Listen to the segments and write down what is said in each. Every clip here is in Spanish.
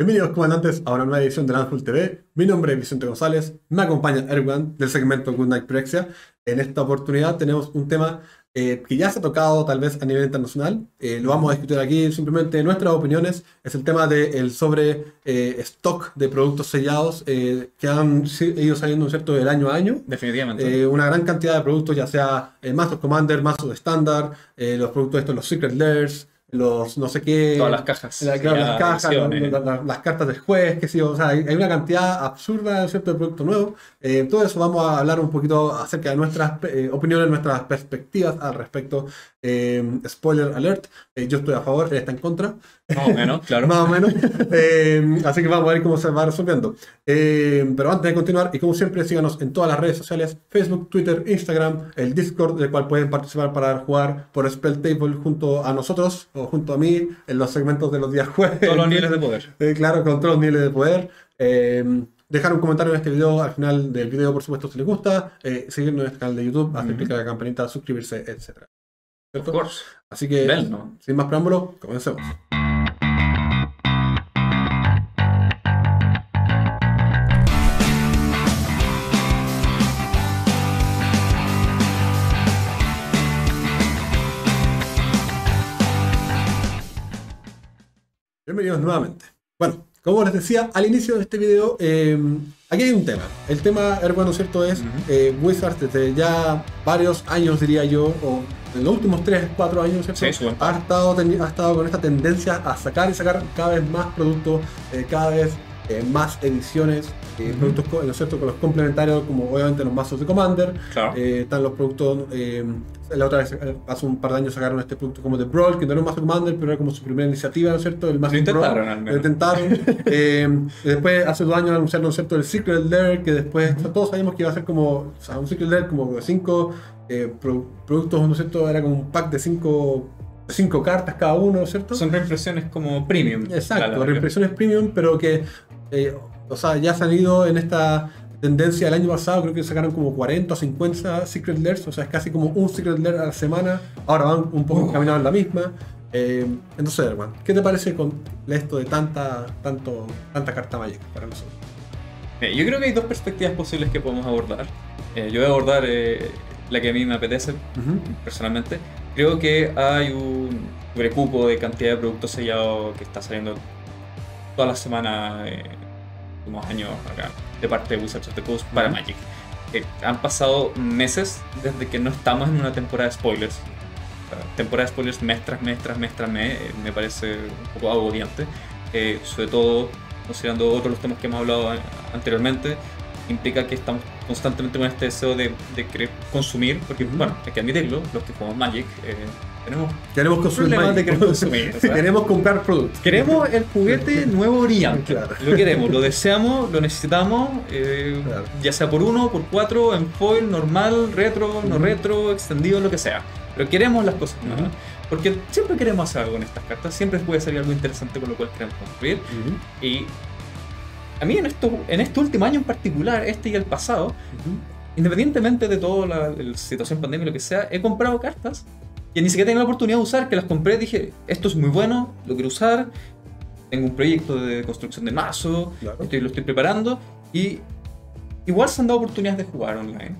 Bienvenidos comandantes a una nueva edición de Landful TV. Mi nombre es Vicente González, me acompaña Erwan del segmento Goodnight Prexia. En esta oportunidad tenemos un tema eh, que ya se ha tocado tal vez a nivel internacional. Eh, lo vamos a discutir aquí simplemente nuestras opiniones. Es el tema del sobre eh, stock de productos sellados que han ido saliendo ¿cierto? del año a año. Definitivamente. una gran cantidad de productos, ya sea Master Commander, Master Standard, los productos estos, los Secret Layers los no sé qué. Todas las cajas. las cajas, las cartas del juez, que sí, o sea, hay, una cantidad absurda ¿cierto? de producto nuevo. Eh, todo eso vamos a hablar un poquito acerca de nuestras eh, opiniones, nuestras perspectivas al respecto. Eh, spoiler alert, yo estoy a favor, él está en contra. Más o menos, claro. Más o menos. así que vamos a ver cómo se va resolviendo. pero antes de continuar, y como siempre, síganos en todas las redes sociales, Facebook, Twitter, Instagram, el Discord, del cual pueden participar para jugar por Spell Table junto a nosotros o junto a mí en los segmentos de los días jueves. Todos los niveles de poder. claro, con todos los niveles de poder dejar un comentario en este video al final del video, por supuesto, si les gusta, eh, seguirnos en este canal de YouTube, hacer clic a la campanita, suscribirse, etc. ¿Cierto? Así que, sin más preámbulos, comencemos. Bienvenidos nuevamente. Bueno, como les decía al inicio de este video, eh, aquí hay un tema. El tema, hermano, ¿cierto? Es eh, Wizards desde ya varios años, diría yo, o en los últimos 3, 4 años, ¿cierto? Sí, ha, estado, ha estado con esta tendencia a sacar y sacar cada vez más productos, eh, cada vez eh, más ediciones, eh, productos ¿no es cierto? con los complementarios, como obviamente los mazos de Commander, claro. están los productos. la otra vez, hace un par de años sacaron este producto como de Brawl, que no era un mazo de Commander, pero era como su primera iniciativa, ¿no es cierto? El mazo intentaron, Brawl. Lo intentaron. después, hace dos años anunciaron, ¿no es cierto?, el Secret Lair, que después todos sabíamos que iba a ser como, o sea, un Secret Lair como 5 eh, productos, ¿no es cierto? Era como un pack de cinco, cinco cartas cada uno, ¿no es cierto? Son reimpresiones como premium. Exacto, reimpresiones premium, pero que, eh, o sea, ya ha salido en esta tendencia del año pasado, creo que sacaron como 40 o 50 Secret Lairs, o sea, es casi como un Secret Lair a la semana. Ahora van un poco encaminados en la misma. Eh, entonces, Herman, ¿qué te parece con esto de tanta, tanto, tanta carta mágica para nosotros? Eh, yo creo que hay dos perspectivas posibles que podemos abordar. Yo voy a abordar la que a mí me apetece personalmente. Creo que hay un sobrecupo de cantidad de productos sellados que está saliendo toda la semana, unos años acá de parte de Wizards of the Coast para Magic. han pasado meses desde que no estamos en una temporada de spoilers. temporada de spoilers mes tras mes tras mes tras mes eh, me parece un poco agobiante. Eh, sobre todo considerando otros los temas que hemos hablado anteriormente, implica que estamos constantemente con este deseo de, querer consumir, porque, bueno, hay que admitirlo, los que jugamos Magic, eh, tenemos, queremos consumir, de querer consumir. queremos comprar productos. Queremos el juguete nuevo brillante. Lo queremos, lo deseamos, lo necesitamos, eh, ya sea por uno, por cuatro, en foil, normal, retro, no retro, extendido, lo que sea. Pero queremos las cosas nuevas. Porque siempre queremos hacer algo con estas cartas, siempre puede salir algo interesante con lo cual queremos construir. Y a mí en, esto, en este último año en particular, este y el pasado, independientemente de toda la, situación pandemia lo que sea, he comprado cartas que ni siquiera tengo la oportunidad de usar, que las compré, dije, esto es muy bueno, lo quiero usar, tengo un proyecto de construcción de mazo, estoy, lo estoy preparando, y igual se han dado oportunidades de jugar online.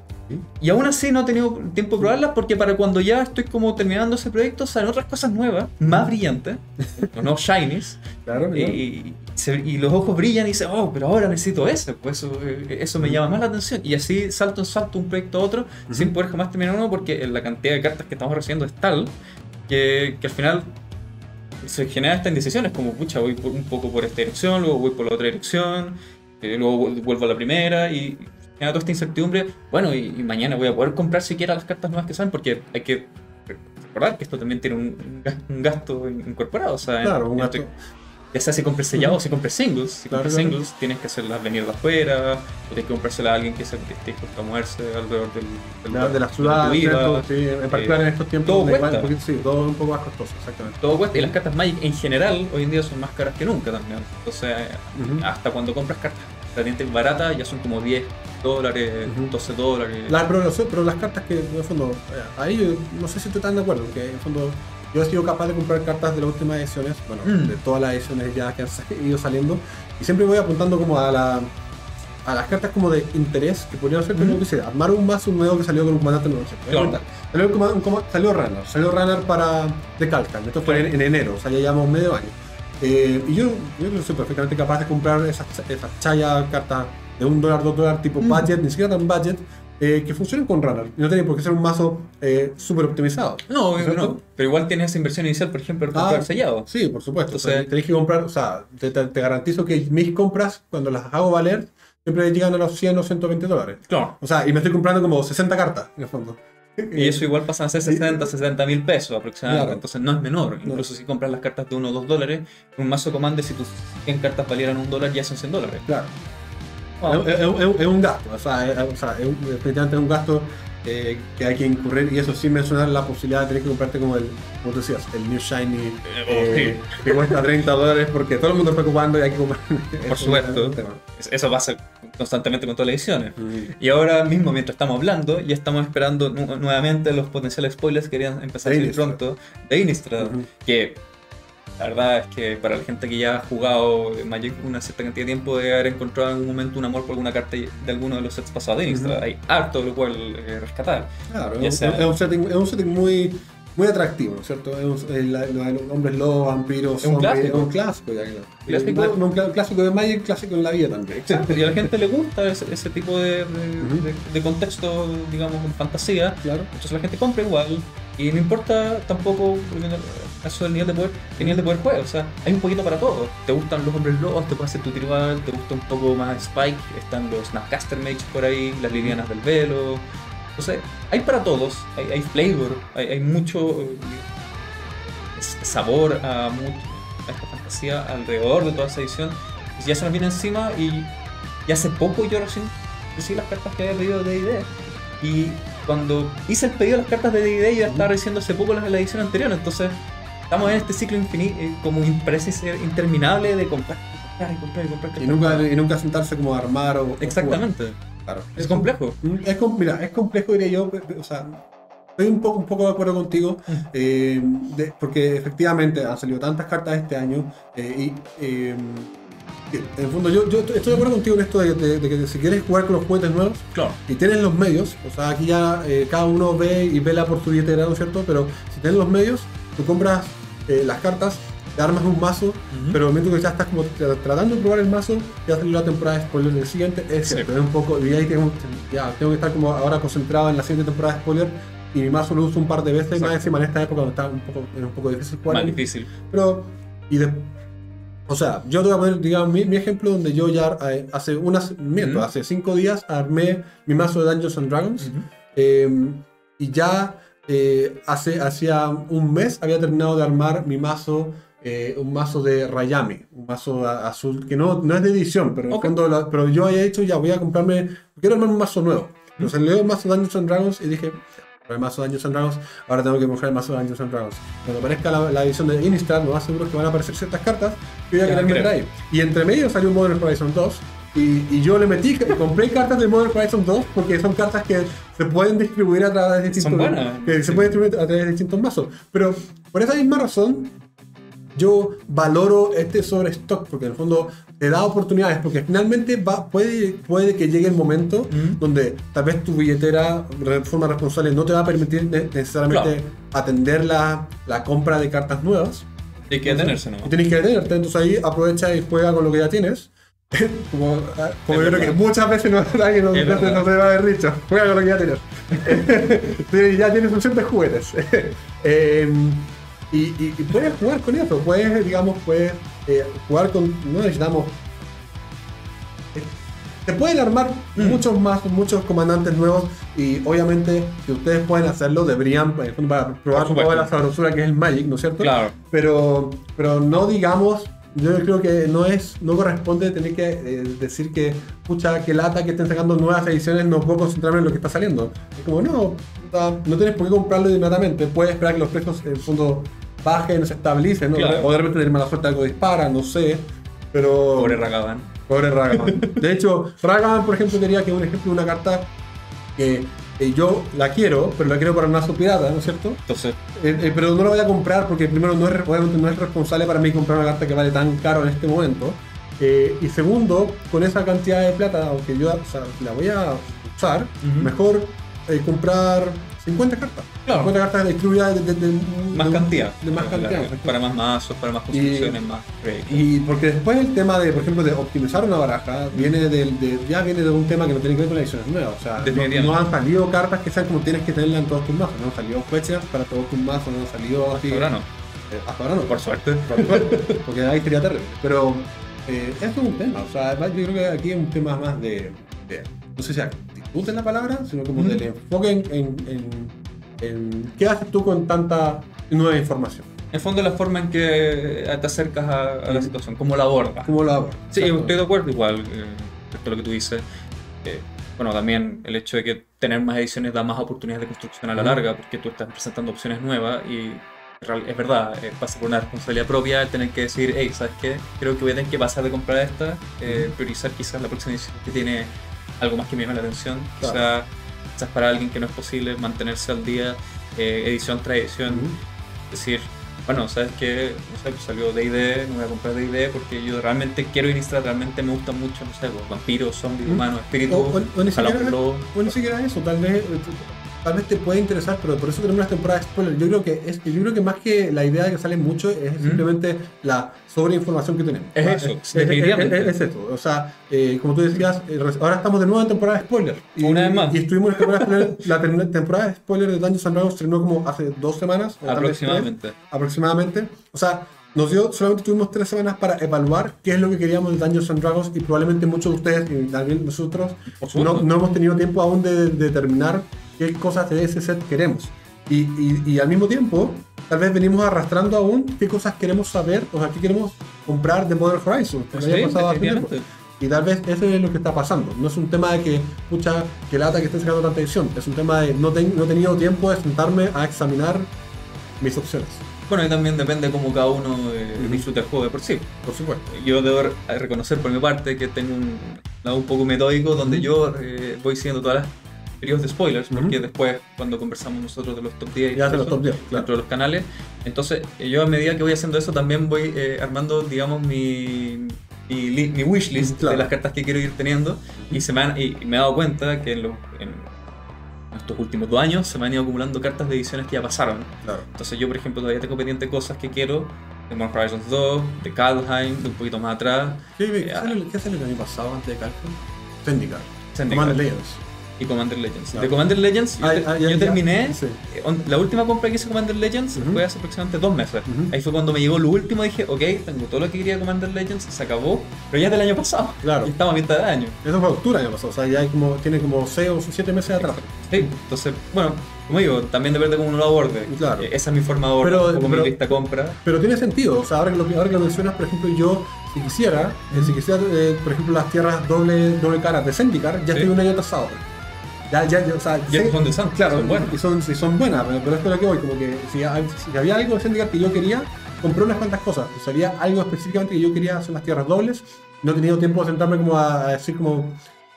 Y aún así no he tenido tiempo de probarlas porque para cuando ya estoy como terminando ese proyecto salen otras cosas nuevas, más brillantes, los nuevos shinies. Claro, y, y, los ojos brillan y dices, oh, pero ahora necesito ese, pues eso, eh, eso me llama más la atención. Y así salto en salto un proyecto a otro sin poder jamás terminar uno porque la cantidad de cartas que estamos recibiendo es tal que, que al final se generan estas indecisiones como, pucha, voy por, un poco por esta dirección, luego voy por la otra dirección, eh, luego vuelvo a la primera y genera toda esta incertidumbre. Bueno, y, mañana voy a poder comprar siquiera las cartas nuevas que salen porque hay que recordar que esto también tiene un, gasto incorporado. O sea, claro, un gasto ya sea si compres sellado o si compres singles. Si compres singles, tienes que hacerlas venir de afuera, o tienes que comprárselas a alguien que esté dispuesto a moverse alrededor del, de, la ciudad, sí, en particular en estos tiempos. Todo cuesta. Un sí, todo un poco más costoso, exactamente. Todo cuesta, y las cartas Magic en general hoy en día son más caras que nunca también. Entonces, hasta cuando compras cartas relativamente baratas, ya son como 10 dólares, 12 dólares. pero, pero, las cartas que, en el fondo, eh, ahí yo no sé si tú estás de acuerdo, que en el fondo yo he sido capaz de comprar cartas de las últimas ediciones, bueno, Mm. de todas las ediciones ya que han ido saliendo, y siempre voy apuntando como a la a las cartas como de interés que podrían ser como Mm. que sea, armar un mazo nuevo que salió con un comandante nuevo. Claro. Salió, un salió Runner, salió Runner para de Calcan, esto fue en, en enero, o sea, ya llevamos medio año. Eh, y yo, yo soy perfectamente capaz de comprar esas, esas chaya cartas de un dólar, dos dólares tipo Mm. budget, ni siquiera tan budget, eh, que funcionen con Runner. Y no tiene por qué ser un mazo eh, súper optimizado. No, obvio no. Pero igual tienes esa inversión inicial, por ejemplo, el Ah, comprar sellado. Sí, por supuesto. Entonces- O sea, tenéis que comprar, o sea, te, te- te garantizo que mis compras, cuando las hago valer, siempre llegan a los 100 o 120 dólares. Claro. O sea, y me estoy comprando como 60 cartas, en el fondo. Y eso igual pasan a ser 60, 60 mil pesos aproximadamente. Claro. Entonces no es menor. No. Incluso si compras las cartas de 1 o 2 dólares, un mazo Commander, si tus 100 cartas valieran un dólar, ya son 100 dólares. Claro. Wow. Es, es- es- un gasto, o sea, es, o sea, definitivamente es un gasto eh, que hay que incurrir y eso sin mencionar la posibilidad de tener que comprarte como el, como tú decías, el New Shiny eh, que cuesta 30 dólares porque todo el mundo está ocupando y hay que comprar. Por supuesto. Es- Eso pasa constantemente con todas las ediciones. Y ahora mismo, mientras estamos hablando, ya estamos esperando nu- nuevamente los potenciales spoilers que querían empezar a salir pronto de Innistrad. Que la verdad es que para la gente que ya ha jugado Magic una cierta cantidad de tiempo, debe haber encontrado en algún momento un amor por alguna carta de alguno de los sets pasados de Innistrad. Ujú. Hay harto de lo cual eh, rescatar. Claro, es, sea- un setting, es un setting muy, muy atractivo, ¿no es cierto? Hombres lobos, vampiros, Es un clásico. es un clásico ya. Clásico. Un, un cl- clásico de Magic, clásico en la vida también. Y a la gente le gusta ese, ese tipo de, de- Ujú. de- de contexto, digamos, fantasía. Claro. Entonces la gente compra igual. Y no importa tampoco, volviendo caso del nivel de poder, el nivel de poder juega. O sea, hay un poquito para todo. Te gustan los hombres lobos, te puede hacer tu tribal, te gusta un poco más Spike, están los Snapcaster Mages por ahí, las Lilianas del Velo. Entonces, hay para todos, hay, hay flavor, hay, hay mucho eh, sabor a, mucho, a esta fantasía alrededor de toda esa edición. Y ya se nos viene encima y, y hace poco yo recién recibí las cartas que había pedido de D&D. Y cuando hice el pedido de las cartas de D&D ya estaba recibiendo hace poco la, la edición anterior. Entonces estamos en este ciclo infinito, como in- parece ser interminable de comprar y comprar y comprar y comprar. Y nunca, y nunca sentarse como a armar o. Exactamente. Claro. Es complejo. Es, mira, es complejo, diría yo. O sea, estoy un poco, un poco de acuerdo contigo. eh, de- porque efectivamente han salido tantas cartas este año. eh, y. eh, que, en el fondo, yo, yo estoy de acuerdo contigo en esto de, de- de que si quieres jugar con los juguetes nuevos, Claro. y tienes los medios, o sea, aquí ya eh, cada uno ve y vela por su billetera, ¿no es cierto? Pero si tienes los medios, tú compras eh, las cartas, te armas un mazo, pero en el momento que ya estás como tra- tratando de probar el mazo, ya salió la temporada de spoiler del siguiente, es Sí. cierto, es un poco, y ahí tengo, ya, tengo que estar como ahora concentrado en la siguiente temporada de spoiler, y mi mazo lo uso un par de veces, más encima en esta época donde está un poco, es un poco difícil jugar. Más difícil. Pero, y de, o sea, yo te voy a poner, digamos, mi, mi ejemplo donde yo ya eh, hace unas, miento, hace cinco días armé mi mazo de Dungeons and Dragons eh, y ya eh, hace, hacía un mes había terminado de armar mi mazo, eh, un mazo de Rayami, un mazo a- azul que no, no es de edición, pero en el Ok. fondo, la- pero yo había hecho, ya voy a comprarme, quiero armar un mazo nuevo. Pero salió el mazo de Dungeons and Dragons y dije, "Ya, el mazo de Dungeons and Dragons, ahora tengo que comprar el mazo de Dungeons and Dragons. Cuando aparezca la, la edición de Innistrad, lo más seguro es que van a aparecer ciertas cartas que voy a querer meter ahí. Y entre medio salió Modern Horizon 2. Y, y yo le metí, compré cartas de Modern Horizon 2 porque son cartas que se pueden distribuir a través de distintos, buenas. que se pueden distribuir a través de distintos mazos. Pero por esa misma razón, yo valoro este sobre stock porque en el fondo te da oportunidades porque finalmente va, puede, puede que llegue el momento Ujú. donde tal vez tu billetera de forma responsable no te va a permitir ne- necesariamente Claro. atender la, la compra de cartas nuevas Hay que detenerse, ¿no? tienes que detenerte, entonces ahí aprovecha y juega con lo que ya tienes. como ah, como yo creo que muchas veces no, alguien te va a haber dicho, juega con lo que ya tienes. Ya tienes suficientes juguetes. Eh, y, y- y puedes jugar con eso, puedes, digamos, puedes eh, jugar con. No necesitamos. eh, Te pueden armar Mm. muchos más, muchos comandantes nuevos y obviamente si ustedes pueden hacerlo deberían eh, para probar toda la sabrosura que es el Magic, ¿no es cierto? Claro. pero, pero no digamos, yo creo que no es, no corresponde tener que eh, decir que, pucha, que lata que estén sacando nuevas ediciones, no puedo concentrarme en lo que está saliendo. Es como, no, no tienes por qué comprarlo inmediatamente, puedes esperar que los precios en el fondo bajen, se estabilicen, ¿no? Claro. o de repente tener mala suerte algo dispara, no sé, pero... Pobre Ragavan. Pobre Ragavan. De hecho, Ragavan, por ejemplo, quería que un ejemplo de una carta que eh, yo la quiero, pero la quiero para mazo pirata, ¿no es cierto? Entonces, Eh, eh, pero no la voy a comprar porque primero no es, obviamente no es responsable para mí comprar una carta que vale tan caro en este momento. Y segundo, con esa cantidad de plata, aunque yo o sea, la voy a usar, mejor comprar 50 cartas. Claro. 50 cartas distribuidas de, de- de- más cantidad. De más cantidad. Para más mazos, para más construcciones, más. Y porque después el tema de, por ejemplo, de optimizar una baraja, viene del, de, ya viene de un tema que no tiene que ver con ediciones nuevas. O sea, no, han salido cartas que sean como tienes que tenerlas en todos tus mazos. No han salido fechas para todos tus mazos, no han salido así. Ahora no, Eh, hasta ahora no. por suerte. Por suerte, porque ahí sería terrible. Pero eh, eso es un tema. O sea, yo creo que aquí es un tema más de, de- no sé si actitud en la palabra, sino como del enfoque en, en, en- en qué haces tú con tanta nueva información. En el fondo, la forma en que te acercas a, a la situación, cómo la abordas. ¿Cómo lo hago? Sí, estoy de acuerdo igual eh, respecto a lo que tú dices. Eh, bueno, también el hecho de que tener más ediciones da más oportunidades de construcción a la larga, porque tú estás presentando opciones nuevas y es verdad, eh, pasa por una responsabilidad propia el tener que decir, hey, ¿sabes qué? Creo que voy a tener que pasar de comprar esta, eh, priorizar quizás la próxima edición que tiene algo más que me llame la atención. Claro. Quizás, quizás para alguien que no es posible mantenerse al día, eh, edición tras edición, decir, bueno, ¿sabes qué? No sé, pues salió D&D, no voy a comprar D&D porque yo realmente quiero Innistrad, realmente me gusta mucho, no sé, pues, vampiros, zombies, humanos, espíritus, O- o- ni siquiera-. O ni siquiera eso, tal vez, eh, tal vez te puede interesar, pero por eso tenemos las temporadas spoiler. Yo creo que es, yo creo que más que la idea de que sale mucho es Ujú. simplemente la sobreinformación que tenemos. Es eso, es, definitivamente. es- es eso. O sea, eh, como tú decías, eh, ahora estamos de nuevo en temporada spoiler. Y, Una vez más. Y estuvimos en temporada spoiler. La tem- temporada spoiler de Dungeons and Dragons terminó como hace dos semanas. vez tres Aproximadamente. aproximadamente. O sea, nos dio, solamente tuvimos tres semanas para evaluar qué es lo que queríamos de Dungeons and Dragons y probablemente muchos de ustedes y también nosotros no, no hemos tenido tiempo aún de, de determinar qué cosas de ese set queremos. Y, y- y al mismo tiempo, tal vez venimos arrastrando aún qué cosas queremos saber, o sea, qué queremos comprar de Modern Horizon. porque Sí, pasado. Y tal vez eso es lo que está pasando. No es un tema de que, pucha, que lata que estén sacando tanta edición. Es un tema de no, ten- no he tenido tiempo de sentarme a examinar mis opciones. Bueno, y también depende cómo cada uno eh, Ujú. disfruta el juego de por sí. Por supuesto. Yo debo re- reconocer por mi parte que tengo un lado un poco metódico donde yo eh, voy siguiendo todas las periodos de spoilers, porque Ujú. después cuando conversamos nosotros de los top 10 Ya los top 10, claro. dentro de los canales, entonces eh, yo a medida que voy haciendo eso también voy eh, armando, digamos, mi, mi, mi wishlist Claro. de las cartas que quiero ir teniendo y, se me han- y, y me he dado cuenta que en, los- en estos últimos dos años se me han ido acumulando cartas de ediciones que ya pasaron. Claro. Entonces yo, por ejemplo, todavía tengo pendiente cosas que quiero de Modern Horizons 2, de Kaldheim, de un poquito más atrás, ¿Qué, qué, Ya. salió, ¿Qué salió el año pasado antes de Calcul? Zendikar. Zendikar. Legends. Y Commander Legends. Claro. De Commander Legends yo, Ah, ah, ya- yo ya, terminé, sí. eh, la última compra que hice Commander Legends fue hace aproximadamente dos meses. Ahí fue cuando me llegó lo último dije, ok, tengo todo lo que quería de Commander Legends, se acabó, pero ya es del año pasado. Claro. Y estamos a mitad de año. Eso fue octubre año pasado. O sea, ya hay como, tiene como 6 o 7 meses atrás. Sí, entonces, bueno, como digo, también depende de cómo uno lo aborde. Claro. Eh, Esa es mi forma de abordar Pero- poco pero- mi lista de compra. Pero tiene sentido. O sea, ahora que lo, ahora que lo mencionas, por ejemplo, yo, si quisiera, eh, si quisiera, eh, por ejemplo, las tierras doble, doble cara de Zendikar, ya Sí. estoy un año atrasado. Ya, ya, ya, o sea, Ya sé- son de San, Claro, son buenas. y son, son buenas, pero, pero esto es lo que voy, como que si, había algo de Zendikar que yo quería, compré unas cuantas cosas. Si había algo específicamente que yo quería hacer las tierras dobles, no he tenido tiempo de sentarme como a, a decir como,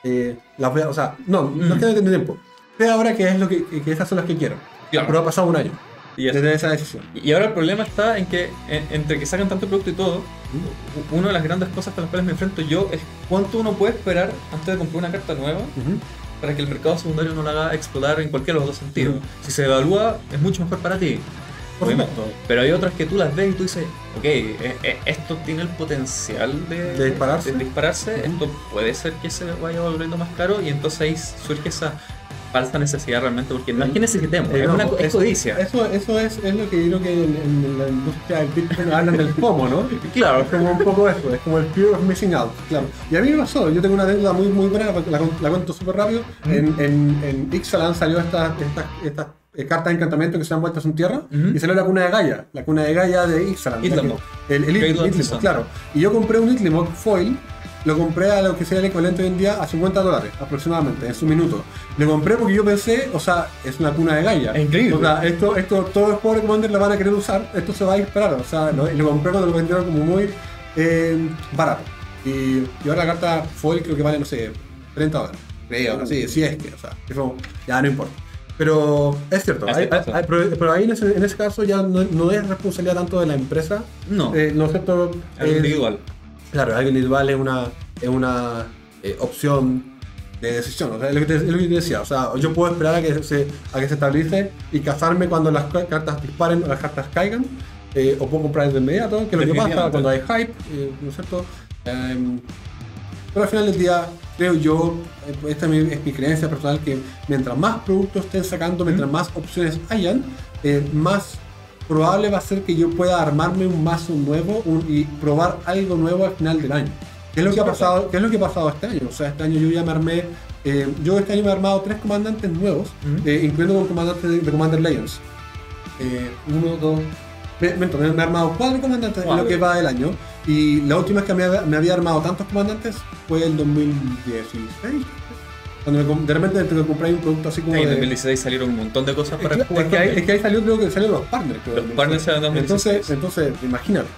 eh, las voy a- o sea, no, que no he tenido tiempo. Sé ahora que es lo que, que esas son las que quiero. Claro. Pero ha pasado un año Y desde esa decisión. Y ahora el problema está en que en- entre que sacan tanto producto y todo, u- una de las grandes cosas con las cuales me enfrento yo es cuánto uno puede esperar antes de comprar una carta nueva. Para que el mercado secundario no la haga explotar en cualquiera de los dos sentidos. Si se evalúa, es mucho mejor para ti. Por Obviamente. supuesto. Pero hay otras que tú las ves y tú dices, ok, eh, eh, esto tiene el potencial de, ¿De dispararse? de dispararse, esto puede ser que se vaya volviendo más caro y entonces ahí surge esa falsa necesidad realmente, porque no es que necesitemos, Eh, es, no, una, es eso- codicia. Eso, eso es, es lo que yo creo que en, en la industria del Bitcoin hablan del FOMO, ¿no? Claro. Es como un poco eso, es como el fear of missing out, claro. Y a mí me pasó, yo tengo una deuda muy, muy buena, la, la cuento súper rápido. En, en, en Ixalan salió estas estas estas eh, cartas de encantamiento que se han vuelto a su tierra y salió la cuna de Gaia, la cuna de Gaia de Ixalan. El, el, Sun. claro. Y yo compré un Itlimoc foil lo compré a lo que sería el equivalente hoy en día a 50 dólares aproximadamente en su minuto. Lo compré porque yo pensé, o sea, es una cuna de Gaia. Es increíble. O sea, esto, esto, todos los pobres commanders la van a querer usar, esto se va a disparar. O sea, lo, lo compré cuando lo vendieron como muy eh, barato. Y, y ahora la carta foil creo que vale, no sé, 30 dólares. creo, sí, sí es que, o sea, ya no importa. Pero es cierto, pero, ahí en ese, en ese, caso ya no, es responsabilidad tanto de la empresa. No. Eh, no es cierto. Algo individual. Claro, algo individual es una, es una eh, opción de decisión. O sea, es lo, que te, es lo que te decía. O sea, yo puedo esperar a que se, a que se estabilice y cazarme cuando las cartas disparen o las cartas caigan. Eh, o puedo comprar de inmediato, que es lo que pasa cuando hay hype, ¿no es cierto? Em, pero al final del día, creo yo, eh, esta es mi, creencia personal, que mientras más productos estén sacando, mientras más opciones hayan, eh, más probable va a ser que yo pueda armarme un mazo nuevo y probar algo nuevo al final del año. ¿Qué es lo que ha pasado, ¿qué es lo que ha pasado este año? O sea, este año yo ya me armé, eh, yo este año me he armado tres comandantes nuevos, incluyendo con comandantes de, Commander Legends. uno, dos, me, me, he armado cuatro comandantes en lo que va del año. Y la última vez que me, había armado tantos comandantes fue el 2016. Cuando de repente te compré un producto así como. en 2016 salieron un montón de cosas para es que, es que, ahí, es que ahí salió, creo que salieron los partners. los partners eran 2016. Entonces, entonces imagínate.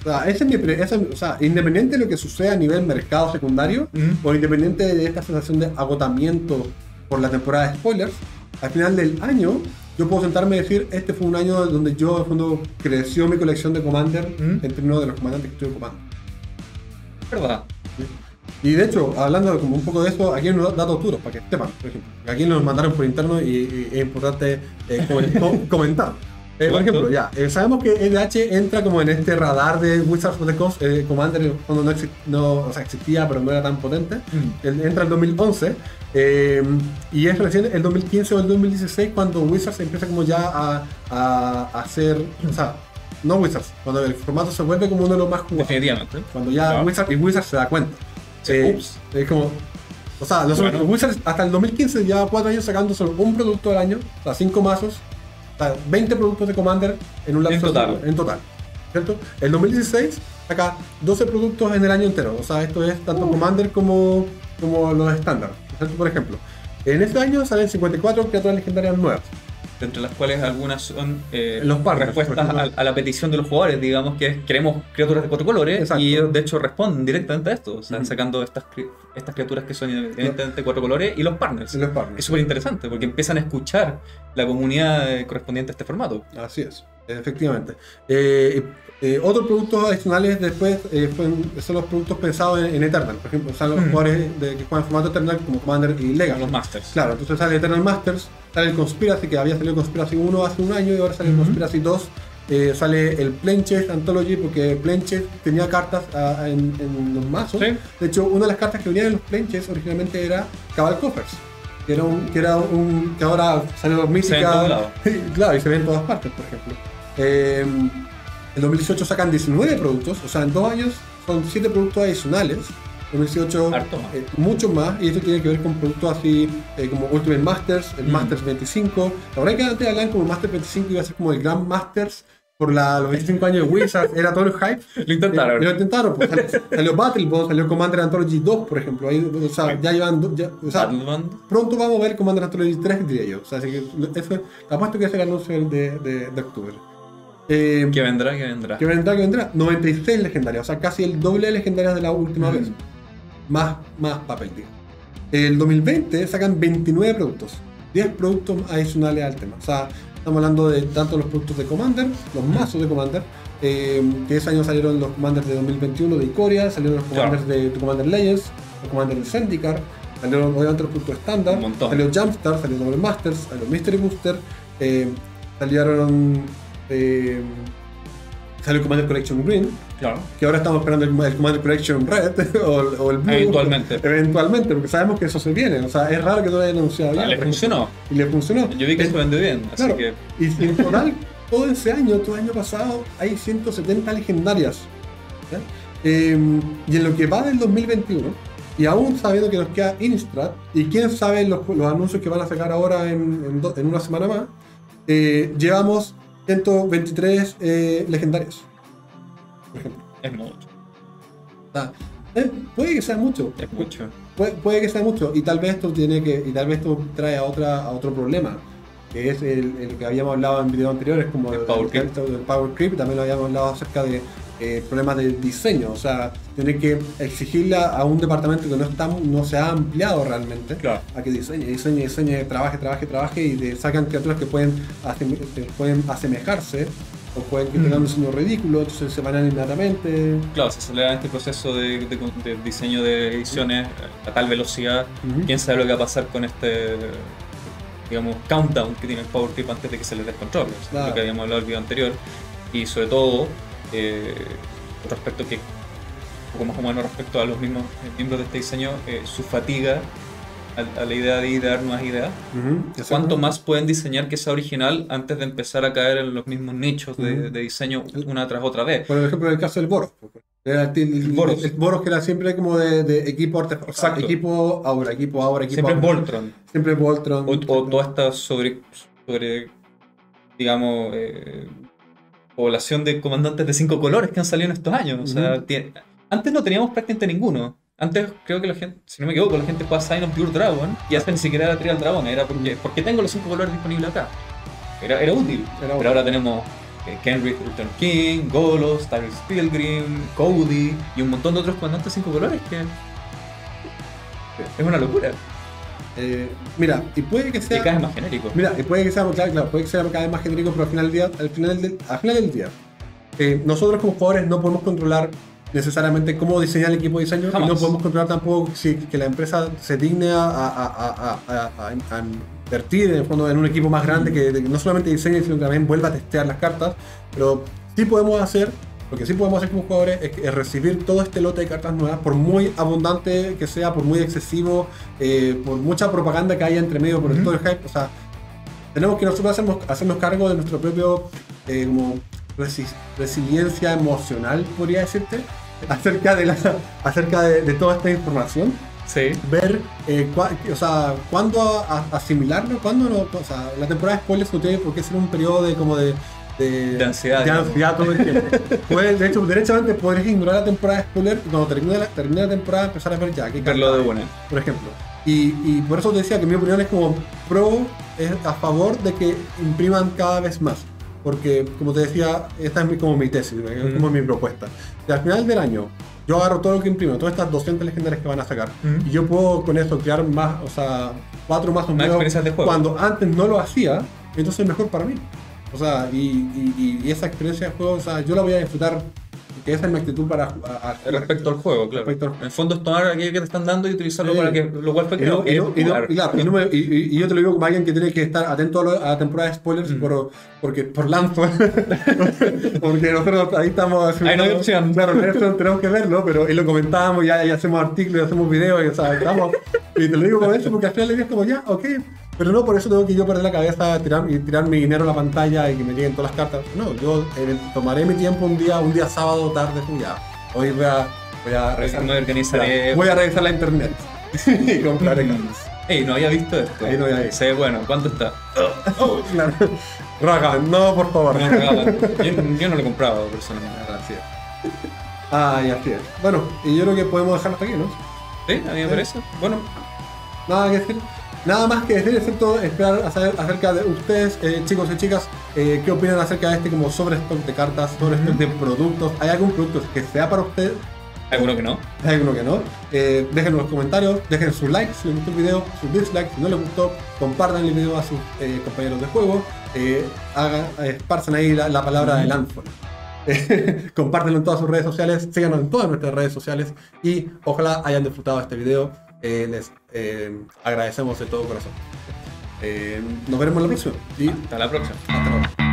O sea, ese es mi, ese, o sea, independiente de lo que suceda a nivel mercado secundario, o independiente de esta sensación de agotamiento por la temporada de spoilers, al final del año yo puedo sentarme y decir, este fue un año donde yo, fondo, creció mi colección de Commander ¿Mm? entre uno de los comandantes que estoy ocupando. ¿Verdad? Y de hecho, hablando como un poco de esto, aquí hay unos datos duros para que sepan, por ejemplo. Aquí nos mandaron por interno y, es importante eh, comentar. Eh, por ejemplo, ya, eh, sabemos que EDH entra como en este radar de Wizards of the Coast, Commander cuando no, no o sea, existía, pero no era tan potente. Mm. entra en 2011 eh, y es recién el 2015 o el 2016 cuando Wizards empieza como ya a, a, hacer, o sea, no Wizards, cuando el formato se vuelve como uno de los más jugados. Definitivamente. Cuando ya Wizards, y Wizards se da cuenta. Ups. Es como, o sea, los, Wizards hasta el 2015 ya cuatro años sacando solo un producto al año, o sea, cinco mazos 20 productos de Commander en un lapso en total. en total. ¿Cierto? El 2016 saca 12 productos en el año entero. O sea, esto es tanto uh. Commander como, como los estándar. Por ejemplo, en este año salen 54 criaturas legendarias nuevas entre las cuales algunas son eh, los respuestas a, la petición de los jugadores, digamos que queremos criaturas de cuatro colores y ellos de hecho responden directamente a esto, están sacando estas, estas criaturas que son evidentemente de cuatro colores y los partners. los partners. Es súper interesante porque empiezan a escuchar la comunidad eh, correspondiente a este formato. Así es, efectivamente. Eh, eh, otros productos adicionales después eh, son los productos pensados en, Eternal. Por ejemplo, son los jugadores de, que juegan en formato Eternal como Commander y Legacy. Los Masters. Claro, entonces sale Eternal Masters, sale el Conspiracy, que había salido Conspiracy 1 hace un año y ahora sale el Conspiracy 2. Eh, sale el Planchest Anthology porque Planchest tenía cartas ah, en, los mazos. De hecho, una de las cartas que venían en los Planchest originalmente era Cabal Coffers. Que era un, que era un que ahora salió mística. claro, y se ve en todas partes, por ejemplo. En 2018 sacan 19 productos, o sea, en dos años son 7 productos adicionales. En 2018 eh, mucho más, y esto tiene que ver con productos así eh, como Ultimate Masters, el mm. Masters 25. La verdad es que antes hablaban como Masters 25 iba a ser como el Grand Masters por la, los 25 años de Wizards, era todo el hype. Lo intentaron. Eh, lo intentaron, pues, salió, Battlebond, salió Commander Anthology 2, por ejemplo. Ahí, o sea, ya llevan. Ya, o sea, pronto vamos a ver Commander Anthology 3, diría yo. O sea, así que eso, apuesto que es el anuncio de, de, de octubre. Eh, ¿Qué vendrá? ¿Qué vendrá? ¿Qué vendrá? ¿Qué vendrá? 96 legendarias, o sea, casi el doble de legendarias de la última vez. Más, más papel, tío. El 2020 sacan 29 productos, 10 productos adicionales al tema. O sea, estamos hablando de tanto los productos de Commander, los mazos de Commander, eh, que ese año salieron los Commanders de 2021 de Icoria, salieron los Commanders de, Commander Legends, los Commanders de Zendikar, salieron obviamente los productos estándar, salió Jumpstart, salió Double Masters, salió Mystery Booster, eh, salieron eh, salió Commander Collection Green, claro. que ahora estamos esperando el, Commander Collection Red o, el Blue. Eventualmente. Eventualmente, porque sabemos que eso se viene. O sea, es raro que no lo haya anunciado ya. Le funcionó. Y le funcionó. Yo vi que se vende bien, así que... Y, en total, todo ese año, todo el año pasado, hay 170 legendarias. Em, y en lo que va del 2021, y aún sabiendo que nos queda Innistrad, y quién sabe los, anuncios que van a sacar ahora en, en, una semana más, eh, llevamos 123 eh, legendarios. Por ejemplo. Es mucho. Eh, puede que sea mucho. Es mucho. Puede, que sea mucho. Y tal vez esto tiene que. Y tal vez esto trae a otra, a otro problema. Que es el, que habíamos hablado en videos anteriores, como el Power Creep. El, Power Creep. También lo habíamos hablado acerca de, eh, problemas de diseño. O sea, tiene que exigirle a un departamento que no, está, no se ha ampliado realmente a que diseñe, diseñe, diseñe, trabaje, trabaje, trabaje y de, sacan criaturas que pueden, pueden asemejarse o pueden que tengan un diseño ridículo, entonces se van a inmediatamente. Claro, se acelera este proceso de, diseño de ediciones a tal velocidad. ¿Quién sabe lo que va a pasar con este digamos, countdown que tiene el Power Trip antes de que se les descontrole? Lo que habíamos hablado en el video anterior. Y sobre todo, eh, otro aspecto que, un poco más o menos respecto a los mismos miembros de este diseño, eh, su fatiga a, la idea de idear nuevas ideas. ¿Cuánto más pueden diseñar que sea original antes de empezar a caer en los mismos nichos de, diseño una tras otra vez? Por ejemplo, en el caso del Boros. el, Boros. que era siempre como de, equipo artefacto. Equipo ahora, equipo ahora, equipo Siempre Voltron. Siempre Voltron. O, toda esta sobre, sobre digamos, eh, población de comandantes de cinco colores que han salido en estos años. O sea, antes no teníamos prácticamente ninguno. Antes creo que la gente, si no me equivoco, la gente juega Sign Pure Dragon y hasta ni siquiera era Trial Dragon, era porque, porque tengo los cinco colores disponibles acá. Era, era útil. Pero ahora tenemos eh, Kenrith Return King, Golos, Tyrus Pilgrim, Cody y un montón de otros comandantes cinco colores que es una locura. Eh, mira, y puede que sea. Y cada vez más genérico. Mira, y puede que sea, claro, claro, puede que sea cada vez más genérico, pero al final del día, al final del, al final del día, eh, nosotros como jugadores no podemos controlar necesariamente cómo diseñar el equipo de diseño y no podemos controlar tampoco si que la empresa se digne a, invertir en el fondo en un equipo más grande que no solamente diseñe sino que también vuelva a testear las cartas. Pero sí podemos hacer lo que sí podemos hacer como jugadores es, recibir todo este lote de cartas nuevas, por muy abundante que sea, por muy excesivo, eh, por mucha propaganda que haya entre medio, por todo el hype. O sea, tenemos que nosotros hacernos, hacernos cargo de nuestro propio eh, como resiliencia emocional, podría decirte, acerca de, la, acerca de, toda esta información. Sí. Ver, eh, o sea, cuándo asimilarlo, cuándo no. O sea, la temporada de spoilers no tiene por qué ser un periodo de como de. De, ansiedad. De ansiedad todo el tiempo. de hecho, derechamente podrías ignorar la temporada de spoilers y cuando termine la, termine la temporada empezar a ver ya. ¿qué Verlo de buena. Por ejemplo. Y, y, por eso te decía que mi opinión es como pro, es a favor de que impriman cada vez más porque como te decía, esta es como mi tesis, como mi propuesta. Y al final del año, yo agarro todo lo que imprimo, todas estas 200 legendarias que van a sacar, y yo puedo con eso crear más, o sea, cuatro más o menos, cuando antes no lo hacía, entonces es mejor para mí. O sea, y, y esa experiencia de juego, o sea, yo la voy a disfrutar que esa es mi actitud para respecto al juego, claro. En el fondo es tomar aquello que te están dando y utilizarlo para que lo cual fue y, y, yo te lo digo como alguien que tiene que estar atento a, la temporada de spoilers mm. por, porque por lanzo porque nosotros ahí estamos ahí no hay opción claro tenemos que verlo pero y lo comentábamos ya, ya hacemos artículos y hacemos videos y, o sea, estamos, y te lo digo como eso porque al final le dices como ya ok pero no por eso tengo que yo perder la cabeza tirar, y tirar mi dinero a la pantalla y que me lleguen todas las cartas. No, yo eh, tomaré mi tiempo un día, un día sábado, tarde, ya. Hoy voy a, voy a revisar, voy a revisar la internet y compraré mm. cartas. Ey, no había visto esto. Ahí no había visto. Sí, bueno, ¿cuánto está? Oh, claro. Raga, no, por favor. No, yo, no lo he comprado personalmente. Gracias. Ah, ya así es. Bueno, y yo creo que podemos dejarlo hasta aquí, ¿no? Sí, a mí me parece. Bueno. Nada que decir. Nada más que decir, excepto esperar a saber acerca de ustedes, eh, chicos y chicas, eh, qué opinan acerca de este como sobre stock de cartas, sobre stock de productos. ¿Hay algún producto que sea para usted? ¿Alguno que no? Hay alguno que no. Eh, dejen los comentarios, dejen su like si les gustó el video, su dislike si no les gustó, compartan el video a sus compañeros de juego, hagan, esparcen ahí la, palabra de Landfall. compártenlo en todas sus redes sociales, síganos en todas nuestras redes sociales y ojalá hayan disfrutado este video. Eh, les eh, agradecemos de todo corazón. Eh, nos veremos la próxima. Hasta la próxima. Hasta luego.